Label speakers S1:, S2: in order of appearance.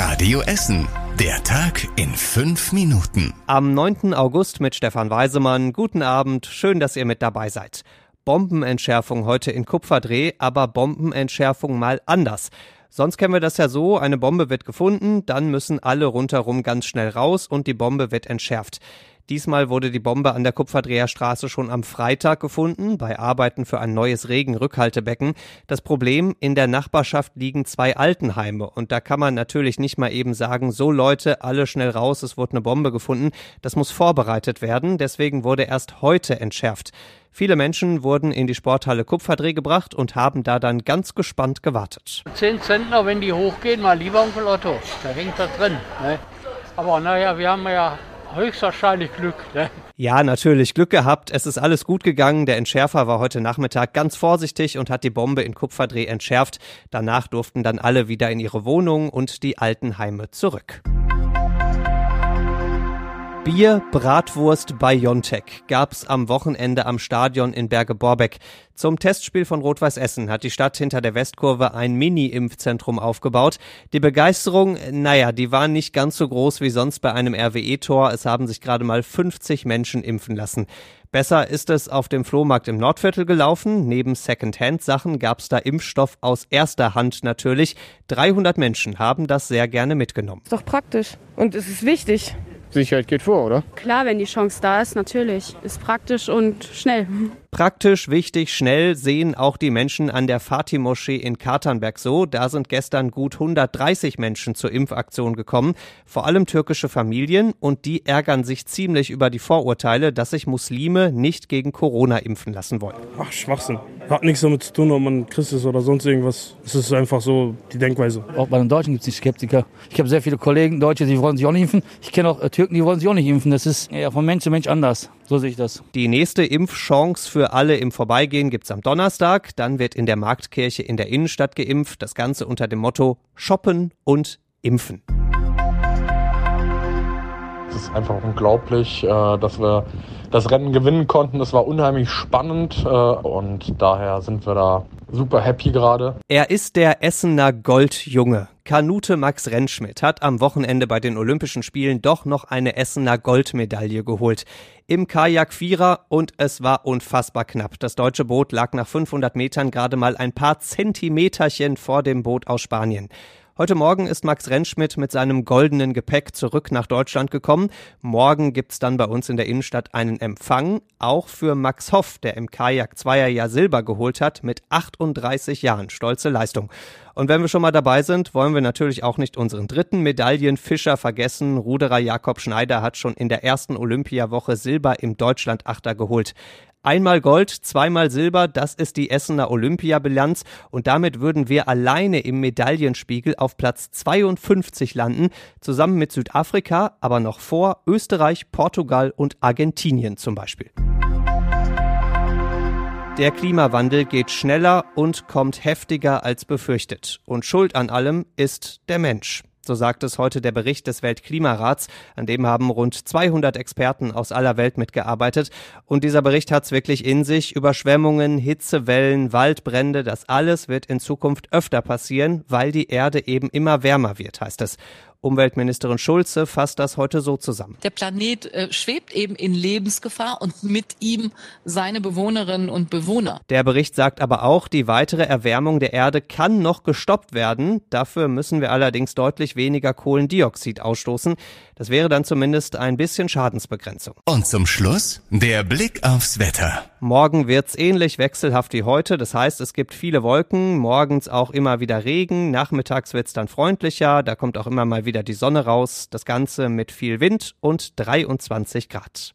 S1: Radio Essen. Der Tag in fünf Minuten.
S2: Am 9. August mit Stefan Weisemann. Guten Abend. Schön, dass ihr mit dabei seid. Bombenentschärfung heute in Kupferdreh, aber Bombenentschärfung mal anders. Sonst kennen wir das ja so, eine Bombe wird gefunden, dann müssen alle rundherum ganz schnell raus und die Bombe wird entschärft. Diesmal wurde die Bombe an der Kupferdreherstraße schon am Freitag gefunden, bei Arbeiten für ein neues Regenrückhaltebecken. Das Problem, in der Nachbarschaft liegen zwei Altenheime und da kann man natürlich nicht mal eben sagen, so Leute, alle schnell raus, es wurde eine Bombe gefunden. Das muss vorbereitet werden, deswegen wurde erst heute entschärft. Viele Menschen wurden in die Sporthalle Kupferdreh gebracht und haben da dann ganz gespannt gewartet.
S3: Zehn Zentner, wenn die hochgehen, mal lieber Onkel Otto. Da hängt das drin. Ne? Aber naja, wir haben ja höchstwahrscheinlich Glück. Ne?
S2: Ja, natürlich Glück gehabt. Es ist alles gut gegangen. Der Entschärfer war heute Nachmittag ganz vorsichtig und hat die Bombe in Kupferdreh entschärft. Danach durften dann alle wieder in ihre Wohnungen und die Altenheime zurück. Bier, Bratwurst bei Jontek gab's am Wochenende am Stadion in Berge-Borbeck. Zum Testspiel von Rot-Weiß Essen hat die Stadt hinter der Westkurve ein Mini-Impfzentrum aufgebaut. Die Begeisterung, naja, die war nicht ganz so groß wie sonst bei einem RWE-Tor. Es haben sich gerade mal 50 Menschen impfen lassen. Besser ist es auf dem Flohmarkt im Nordviertel gelaufen. Neben Second-Hand-Sachen gab's da Impfstoff aus erster Hand natürlich. 300 Menschen haben das sehr gerne mitgenommen.
S4: Ist doch praktisch und es ist wichtig.
S5: Sicherheit geht vor, oder?
S4: Klar, wenn die Chance da ist, natürlich. Ist praktisch und schnell.
S2: Praktisch, wichtig, schnell sehen auch die Menschen an der Fatih-Moschee in Katernberg so. Da sind gestern gut 130 Menschen zur Impfaktion gekommen, vor allem türkische Familien, und die ärgern sich ziemlich über die Vorurteile, dass sich Muslime nicht gegen Corona impfen lassen wollen.
S5: Ach, Schwachsinn. Hat nichts damit zu tun, ob man Christ ist oder sonst irgendwas. Es ist einfach so die Denkweise.
S6: Auch bei den Deutschen gibt es die Skeptiker. Ich habe sehr viele Kollegen, Deutsche, die wollen sich auch nicht impfen. Ich kenne auch äh, Türken, die wollen sich auch nicht impfen. Das ist ja von Mensch zu Mensch anders. So sehe ich das.
S2: Die nächste Impfchance für alle im Vorbeigehen gibt's am Donnerstag. Dann wird in der Marktkirche in der Innenstadt geimpft. Das Ganze unter dem Motto Shoppen und Impfen.
S7: Es ist einfach unglaublich, äh, dass wir das Rennen gewinnen konnten. Es war unheimlich spannend äh, und daher sind wir da super happy gerade.
S2: Er ist der Essener Goldjunge. Kanute Max Rentschmidt hat am Wochenende bei den Olympischen Spielen doch noch eine Essener Goldmedaille geholt. Im Kajak Vierer und es war unfassbar knapp. Das deutsche Boot lag nach 500 Metern gerade mal ein paar Zentimeterchen vor dem Boot aus Spanien. Heute Morgen ist Max Rentschmidt mit seinem goldenen Gepäck zurück nach Deutschland gekommen. Morgen gibt's dann bei uns in der Innenstadt einen Empfang, auch für Max Hoff, der im Kajak Zweierjahr Silber geholt hat, mit 38 Jahren. Stolze Leistung. Und wenn wir schon mal dabei sind, wollen wir natürlich auch nicht unseren dritten Medaillenfischer vergessen. Ruderer Jakob Schneider hat schon in der ersten Olympiawoche Silber im Deutschlandachter geholt. Einmal Gold, zweimal Silber, das ist die Essener Olympiabilanz und damit würden wir alleine im Medaillenspiegel auf Platz 52 landen, zusammen mit Südafrika, aber noch vor Österreich, Portugal und Argentinien zum Beispiel. Der Klimawandel geht schneller und kommt heftiger als befürchtet. Und Schuld an allem ist der Mensch. So sagt es heute der Bericht des Weltklimarats, an dem haben rund 200 Experten aus aller Welt mitgearbeitet. Und dieser Bericht hat es wirklich in sich. Überschwemmungen, Hitzewellen, Waldbrände, das alles wird in Zukunft öfter passieren, weil die Erde eben immer wärmer wird, heißt es. Umweltministerin Schulze fasst das heute so zusammen.
S8: Der Planet äh, schwebt eben in Lebensgefahr und mit ihm seine Bewohnerinnen und Bewohner.
S2: Der Bericht sagt aber auch, die weitere Erwärmung der Erde kann noch gestoppt werden. Dafür müssen wir allerdings deutlich weniger Kohlendioxid ausstoßen. Das wäre dann zumindest ein bisschen Schadensbegrenzung.
S1: Und zum Schluss der Blick aufs Wetter.
S2: Morgen wird's ähnlich wechselhaft wie heute. Das heißt, es gibt viele Wolken, morgens auch immer wieder Regen, nachmittags wird's dann freundlicher, da kommt auch immer mal wieder die Sonne raus. Das Ganze mit viel Wind und 23 Grad.